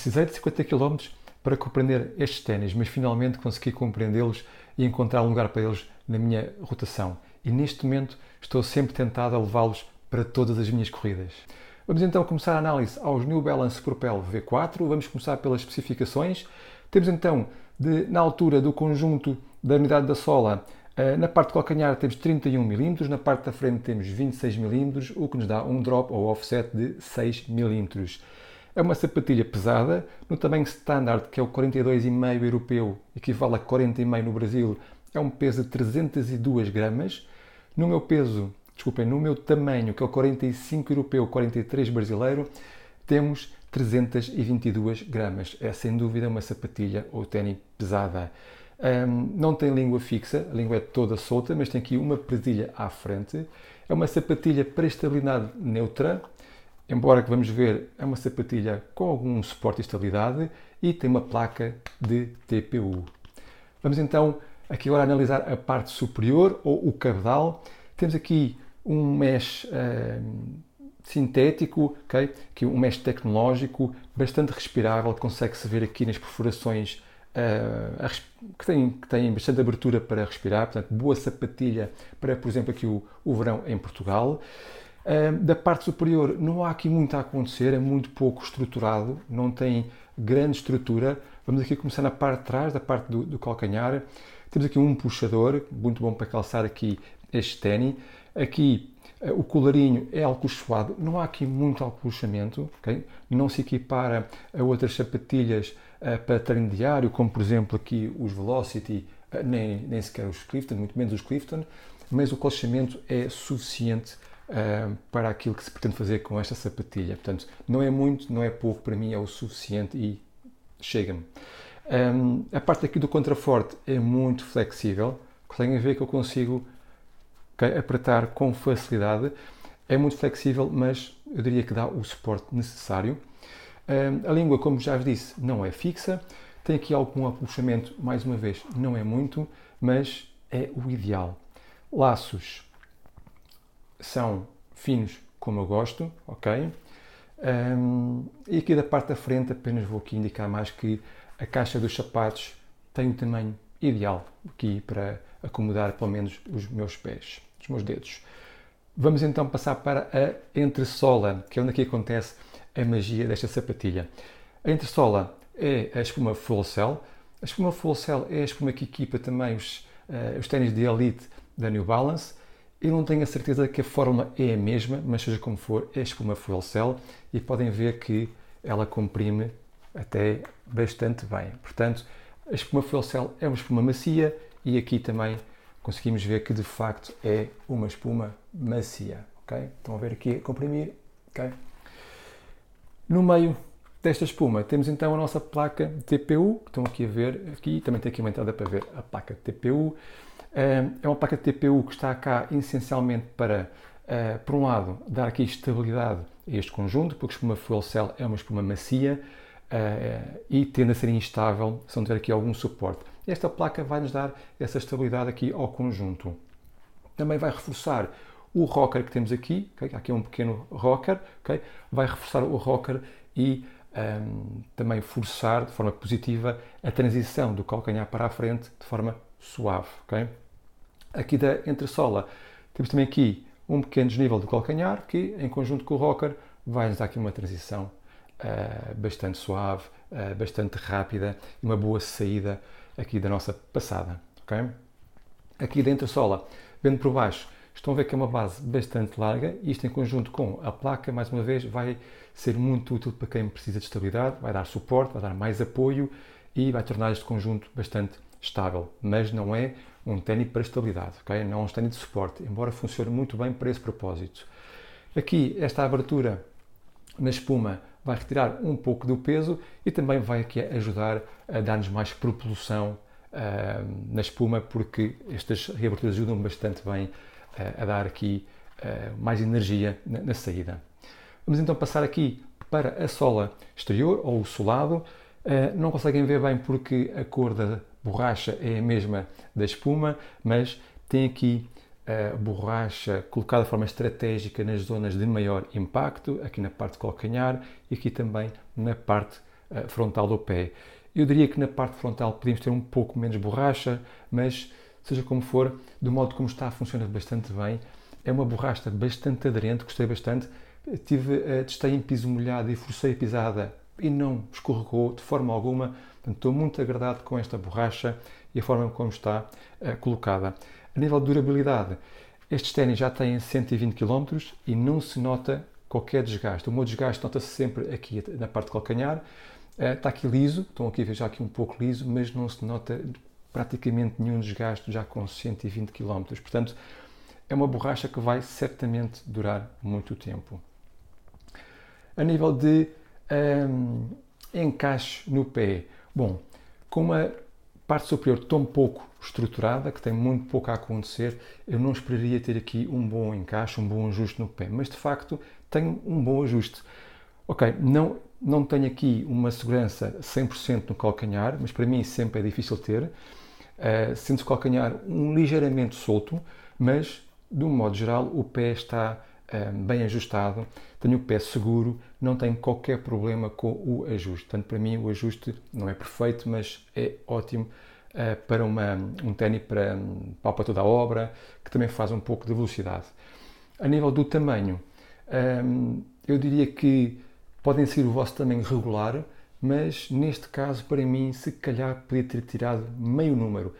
Precisei de 50 km para compreender estes ténis, mas finalmente consegui compreendê-los e encontrar um lugar para eles na minha rotação. E neste momento estou sempre tentado a levá-los para todas as minhas corridas. Vamos então começar a análise aos New Balance Propel V4. Vamos começar pelas especificações. Temos então, de, na altura do conjunto da unidade da sola, eh, na parte de calcanhar temos 31 mm, na parte da frente temos 26 mm, o que nos dá um drop ou offset de 6 mm. É uma sapatilha pesada, no tamanho standard, que é o 42,5 europeu, equivale a 40,5 no Brasil, é um peso de 302 gramas. No meu peso, desculpem, no meu tamanho, que é o 45 europeu, 43 brasileiro, temos 322 gramas. É sem dúvida uma sapatilha ou tênis pesada. Um, não tem língua fixa, a língua é toda solta, mas tem aqui uma presilha à frente. É uma sapatilha para estabilidade neutra, embora que vamos ver, é uma sapatilha com algum suporte e estabilidade e tem uma placa de TPU. Vamos então aqui agora analisar a parte superior ou o cabedal. Temos aqui um mesh sintético, okay? aqui um mesh tecnológico bastante respirável, consegue-se ver aqui nas perfurações uh, que, tem, que tem bastante abertura para respirar, portanto, boa sapatilha para, por exemplo, aqui o, o verão em Portugal. Da parte superior não há aqui muito a acontecer, é muito pouco estruturado, não tem grande estrutura. Vamos aqui começar na parte de trás, da parte do, do calcanhar. Temos aqui um puxador, muito bom para calçar aqui este ténis. Aqui uh, o colarinho é alcochoado, não há aqui muito alcochamento, okay? não se equipara a outras sapatilhas uh, para treino diário, como por exemplo aqui os Velocity, uh, nem, nem sequer os Clifton, muito menos os Clifton, mas o colchamento é suficiente uh, para aquilo que se pretende fazer com esta sapatilha. Portanto, não é muito, não é pouco, para mim é o suficiente e chega-me. Um, a parte aqui do contraforte é muito flexível, conseguem ver que eu consigo apertar com facilidade. É muito flexível, mas eu diria que dá o suporte necessário. A língua, como já vos disse, não é fixa, tem aqui algum apuxamento, mais uma vez, não é muito, mas é o ideal. Laços são finos, como eu gosto, ok? Um, e aqui da parte da frente apenas vou aqui indicar mais que a caixa dos sapatos tem o um tamanho ideal aqui para acomodar pelo menos os meus pés, os meus dedos. Vamos então passar para a entressola, que é onde aqui acontece a magia desta sapatilha. A entressola é a espuma Full Cell. A espuma Full Cell é a espuma que equipa também os, uh, os ténis de elite da New Balance. Eu não tenho a certeza que a fórmula é a mesma, mas seja como for, é espuma Full Cell e podem ver que ela comprime até bastante bem. Portanto, a espuma Full Cell é uma espuma macia e aqui também conseguimos ver que de facto é uma espuma macia. Okay? Estão a ver aqui a comprimir. Okay? No meio desta espuma temos então a nossa placa TPU, que estão aqui a ver, aqui também tem aqui uma entrada para ver a placa TPU. É uma placa TPU que está cá essencialmente para, eh, por um lado, dar aqui estabilidade a este conjunto, porque a espuma Fuel Cell é uma espuma macia eh, e tende a ser instável se não tiver aqui algum suporte. Esta placa vai nos dar essa estabilidade aqui ao conjunto. Também vai reforçar o rocker que temos aqui, okay? aqui é um pequeno rocker, okay? vai reforçar o rocker e um, também forçar de forma positiva a transição do calcanhar para a frente de forma suave. Okay? Aqui da entressola temos também aqui um pequeno desnível do calcanhar que, em conjunto com o rocker, vai nos dar aqui uma transição uh, bastante suave, uh, bastante rápida e uma boa saída aqui da nossa passada. Okay? Aqui da entressola, vendo por baixo, Estão a ver que é uma base bastante larga e isto em conjunto com a placa, mais uma vez, vai ser muito útil para quem precisa de estabilidade, vai dar suporte, vai dar mais apoio e vai tornar este conjunto bastante estável. Mas não é um ténis para estabilidade, ok? não é um ténis de suporte, embora funcione muito bem para esse propósito. Aqui, esta abertura na espuma vai retirar um pouco do peso e também vai aqui ajudar a dar-nos mais propulsão uh, na espuma, porque estas reaberturas ajudam bastante bem a dar aqui mais energia na, saída. Vamos então passar aqui para a sola exterior ou o solado. Não conseguem ver bem porque a cor da borracha é a mesma da espuma, mas tem aqui a borracha colocada de forma estratégica nas zonas de maior impacto, aqui na parte de calcanhar e aqui também na parte frontal do pé. Eu diria que na parte frontal podemos ter um pouco menos borracha, mas seja como for, do modo como está, funciona bastante bem. É uma borracha bastante aderente, gostei bastante. Tive, uh, testei em piso molhado e forcei a pisada e não escorregou de forma alguma. Portanto, estou muito agradado com esta borracha e a forma como está uh, colocada. A nível de durabilidade, estes ténis já têm 120 km e não se nota qualquer desgaste. O meu desgaste nota-se sempre aqui na parte de calcanhar. Uh, está aqui liso, estão aqui a ver já aqui um pouco liso, mas não se nota praticamente nenhum desgaste já com 120 km. Portanto, é uma borracha que vai certamente durar muito tempo. A nível de um, encaixe no pé, bom, com uma parte superior tão pouco estruturada, que tem muito pouco a acontecer, eu não esperaria ter aqui um bom encaixe, um bom ajuste no pé, mas de facto tenho um bom ajuste. Ok, não, não tenho aqui uma segurança 100% no calcanhar, mas para mim sempre é difícil ter. Uh, Sente-se o calcanhar um ligeiramente solto, mas de um modo geral o pé está uh, bem ajustado, tenho o pé seguro, não tenho qualquer problema com o ajuste. Portanto, para mim o ajuste não é perfeito, mas é ótimo uh, para uma, um ténis para, para, para toda a obra, que também faz um pouco de velocidade. A nível do tamanho, um, eu diria que podem ser o vosso tamanho regular, mas neste caso, para mim, se calhar podia ter tirado meio número.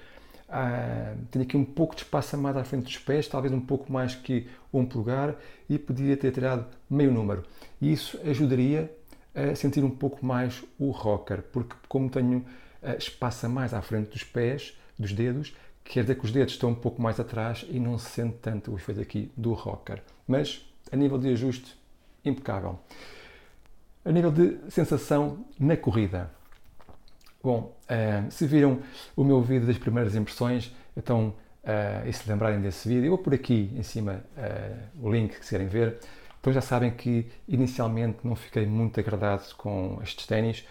Ah, tenho aqui um pouco de espaço a mais à frente dos pés, talvez um pouco mais que um polegar, e podia ter tirado meio número. Isso ajudaria a sentir um pouco mais o rocker, porque como tenho ah, espaço a mais à frente dos pés, dos dedos, quer dizer que os dedos estão um pouco mais atrás e não se sente tanto o efeito aqui do rocker. Mas a nível de ajuste, impecável. A nível de sensação na corrida. Bom, uh, se viram o meu vídeo das primeiras impressões, então, uh, e se lembrarem desse vídeo, vou por aqui em cima uh, o link que querem ver. Então já sabem que inicialmente não fiquei muito agradado com estes ténis.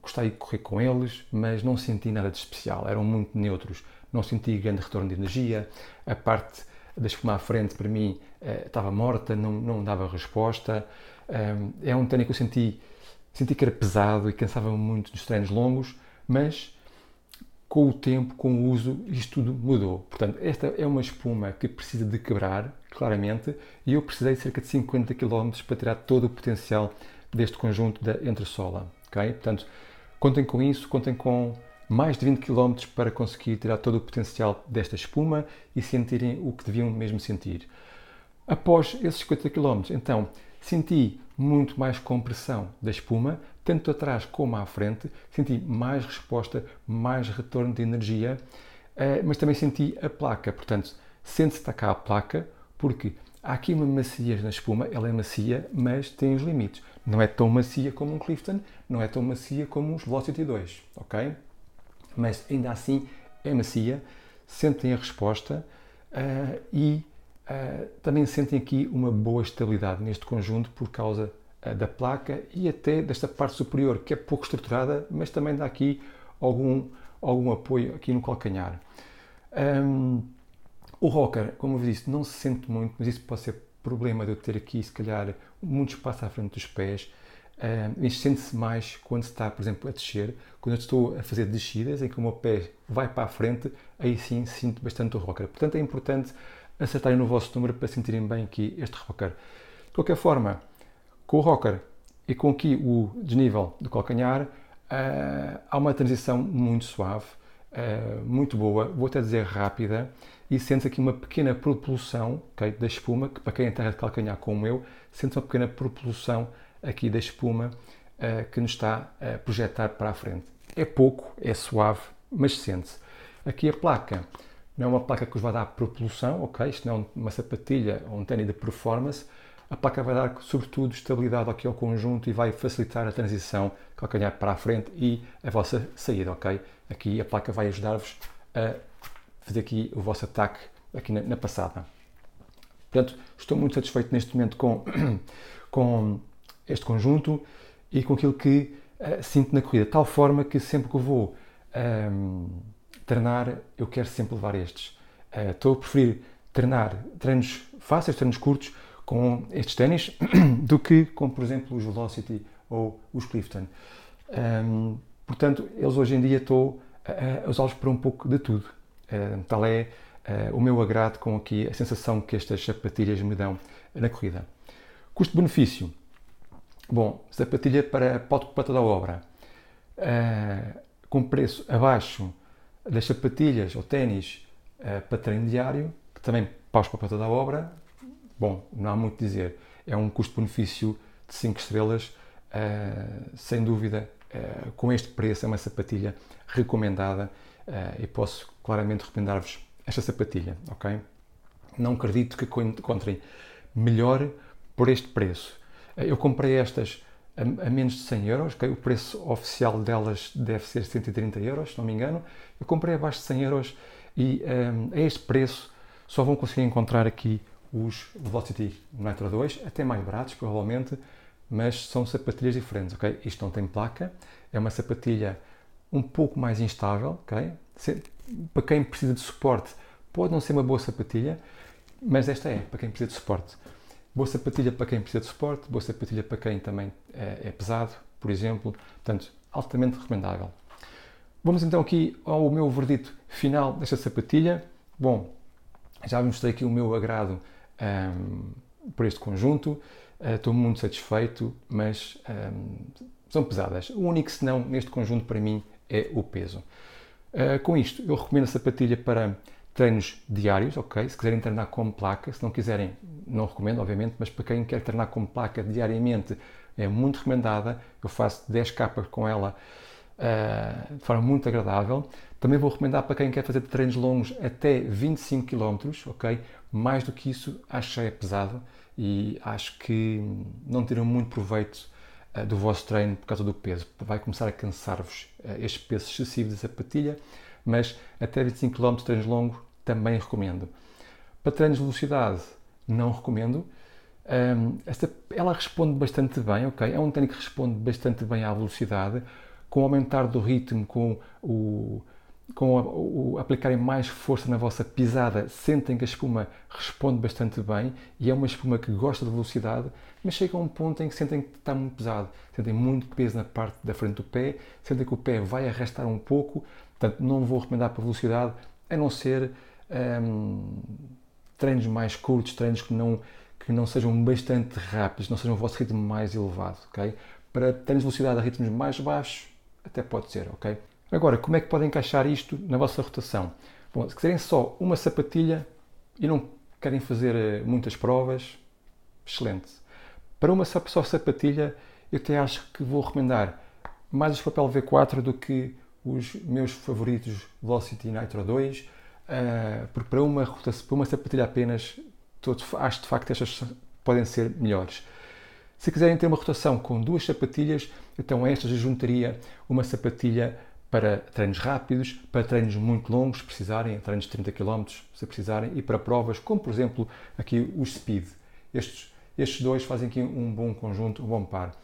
gostei de correr com eles, mas não senti nada de especial. Eram muito neutros. Não senti grande retorno de energia. A parte da espuma à frente, para mim, estava morta, não, não dava resposta. É um ténis que eu senti Senti que era pesado e cansava muito nos treinos longos, mas com o tempo, com o uso, isto tudo mudou. Portanto, esta é uma espuma que precisa de quebrar, claramente, e eu precisei de cerca de 50 km para tirar todo o potencial deste conjunto da entressola. Okay? Portanto, contem com isso, contem com mais de 20 km para conseguir tirar todo o potencial desta espuma e sentirem o que deviam mesmo sentir. Após esses 50 km, então, senti muito mais compressão da espuma, tanto atrás como à frente, senti mais resposta, mais retorno de energia, eh, mas também senti a placa, portanto, sente-se cá a placa, porque há aqui uma maciez na espuma, ela é macia, mas tem os limites. Não é tão macia como um Clifton, não é tão macia como os Velocity 2, ok? Mas ainda assim é macia, sentem a resposta uh, e Uh, também sentem aqui uma boa estabilidade neste conjunto por causa uh, da placa e até desta parte superior, que é pouco estruturada, mas também dá aqui algum, algum apoio aqui no calcanhar. Um, o rocker, como eu disse, não se sente muito, mas isso pode ser problema de eu ter aqui, se calhar, muito espaço à frente dos pés. Um, isto sente-se mais quando se está, por exemplo, a descer. Quando eu estou a fazer descidas, em que o meu pé vai para a frente, aí sim sinto bastante o rocker. Portanto, é importante acertarem no vosso número para sentirem bem aqui este rocker. De qualquer forma, com o rocker e com aqui o desnível do calcanhar, uh, há uma transição muito suave, uh, muito boa, vou até dizer rápida, e sente aqui uma pequena propulsão okay, da espuma, que para quem é terra de calcanhar como eu, sente uma pequena propulsão aqui da espuma uh, que nos está a projetar para a frente. É pouco, é suave, mas sente-se. Aqui a placa não é uma placa que vos vai dar propulsão, ok? Isto não é uma sapatilha ou um ténis de performance. A placa vai dar, sobretudo, estabilidade aqui ao conjunto e vai facilitar a transição calcanhar para a frente e a vossa saída, ok? Aqui a placa vai ajudar-vos a fazer aqui o vosso ataque aqui na, na, passada. Portanto, estou muito satisfeito neste momento com, com este conjunto e com aquilo que uh, sinto na corrida, de tal forma que sempre que eu vou um, ehm, treinar, eu quero sempre levar estes. Uh, estou a preferir treinar treinos fáceis, treinos curtos com estes ténis, do que com, por exemplo, os Velocity ou os Clifton. Um, portanto, eles hoje em dia estou a, a usá-los para um pouco de tudo. Um, tal é uh, o meu agrado com aqui a sensação que estas sapatilhas me dão na corrida. Custo-benefício. Bom, sapatilha para, para toda a obra. Uh, com preço abaixo das sapatilhas ou ténis uh, para treino diário, que também para toda a obra. Bom, não há muito a dizer. É um custo-benefício de 5 estrelas, uh, sem dúvida. com este preço, é uma sapatilha recomendada e posso claramente recomendar-vos esta sapatilha, ok? Não acredito que encontrem melhor por este preço. Eu comprei estas a, a menos de 100 euros, o preço oficial delas deve ser 130 euros, se não me engano. Eu comprei abaixo de 100 euros e um, a este preço só vão conseguir encontrar aqui os Velocity Nitro 2, até mais baratos provavelmente, mas são sapatilhas diferentes, ok? Isto não tem placa, é uma sapatilha um pouco mais instável, ok? Para quem precisa de suporte, pode não ser uma boa sapatilha, mas esta é, para quem precisa de suporte. Boa sapatilha para quem precisa de suporte, boa sapatilha para quem também é, é pesado, por exemplo. Portanto, altamente recomendável. Vamos então aqui ao meu verdito final desta sapatilha. Bom, já mostrei aqui o meu agrado um, por este conjunto. Uh, estou muito satisfeito, mas um, são pesadas. O único senão neste conjunto para mim é o peso. Uh, com isto, eu recomendo a sapatilha para treinos diários, ok? Se quiserem treinar com placa, se não quiserem, não recomendo, obviamente, mas para quem quer treinar com placa diariamente, é muito recomendada. Eu faço 10 capas com ela uh, de forma muito agradável. Também vou recomendar para quem quer fazer treinos longos até 25 km, ok? Mais do que isso, acho que é pesado e acho que não terão muito proveito uh, do vosso treino por causa do peso. Vai começar a cansar-vos uh, este peso excessivo da sapatilha, mas até 25 km treinos longos também recomendo. Para treinos de velocidade, não recomendo. Um, esta, ela responde bastante bem, ok? É um treino que responde bastante bem à velocidade, com o aumentar do ritmo, com o, com o, o aplicarem mais força na vossa pisada, sentem que a espuma responde bastante bem e é uma espuma que gosta de velocidade, mas chega a um ponto em que sentem que está muito pesado, sentem muito peso na parte da frente do pé, sentem que o pé vai arrastar um pouco, portanto não vou recomendar para velocidade, a não ser um, treinos mais curtos, treinos que não, que não sejam bastante rápidos, não sejam o vosso ritmo mais elevado, ok? Para treinos de velocidade a ritmos mais baixos, até pode ser, ok? Agora, como é que podem encaixar isto na vossa rotação? Bom, se quiserem só uma sapatilha e não querem fazer eh, muitas provas, excelente. Para uma só sapatilha, eu até acho que vou recomendar mais o papel V4 do que os meus favoritos Velocity Nitro 2, Uh, porque para uma, para uma sapatilha apenas, todos, acho de facto estas podem ser melhores. Se quiserem ter uma rotação com duas sapatilhas, então estas eu juntaria uma sapatilha para treinos rápidos, para treinos muito longos, se precisarem, treinos de 30 km, se precisarem, e para provas, como por exemplo aqui os Speed. Estes, estes dois fazem aqui um bom conjunto, um bom par.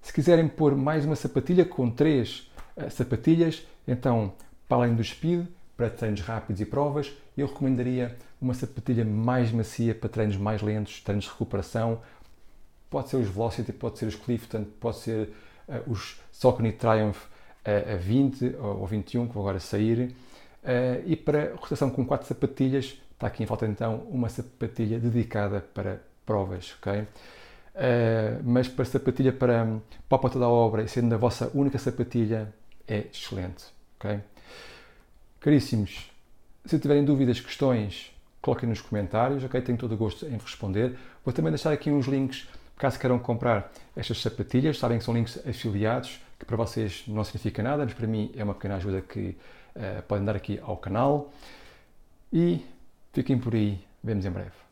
Se quiserem pôr mais uma sapatilha com três uh, sapatilhas, então, para além do Speed, para treinos rápidos e provas, eu recomendaria uma sapatilha mais macia para treinos mais lentos, treinos de recuperação. Pode ser os Velocity, pode ser os Clifton, pode ser uh, os Saucony Triumph uh, a 20 ou 21, que vão agora sair. Uh, e para rotação com quatro sapatilhas, está aqui em falta então uma sapatilha dedicada para provas, ok? Uh, mas para sapatilha para, para a da obra e sendo a vossa única sapatilha, é excelente, ok? Caríssimos, se tiverem dúvidas, questões, coloquem nos comentários, ok? Tenho todo o gosto em responder. Vou também deixar aqui uns links, caso queiram comprar estas sapatilhas, sabem que são links afiliados, que para vocês não significa nada, mas para mim é uma pequena ajuda que uh, podem dar aqui ao canal. E fiquem por aí, vemos em breve.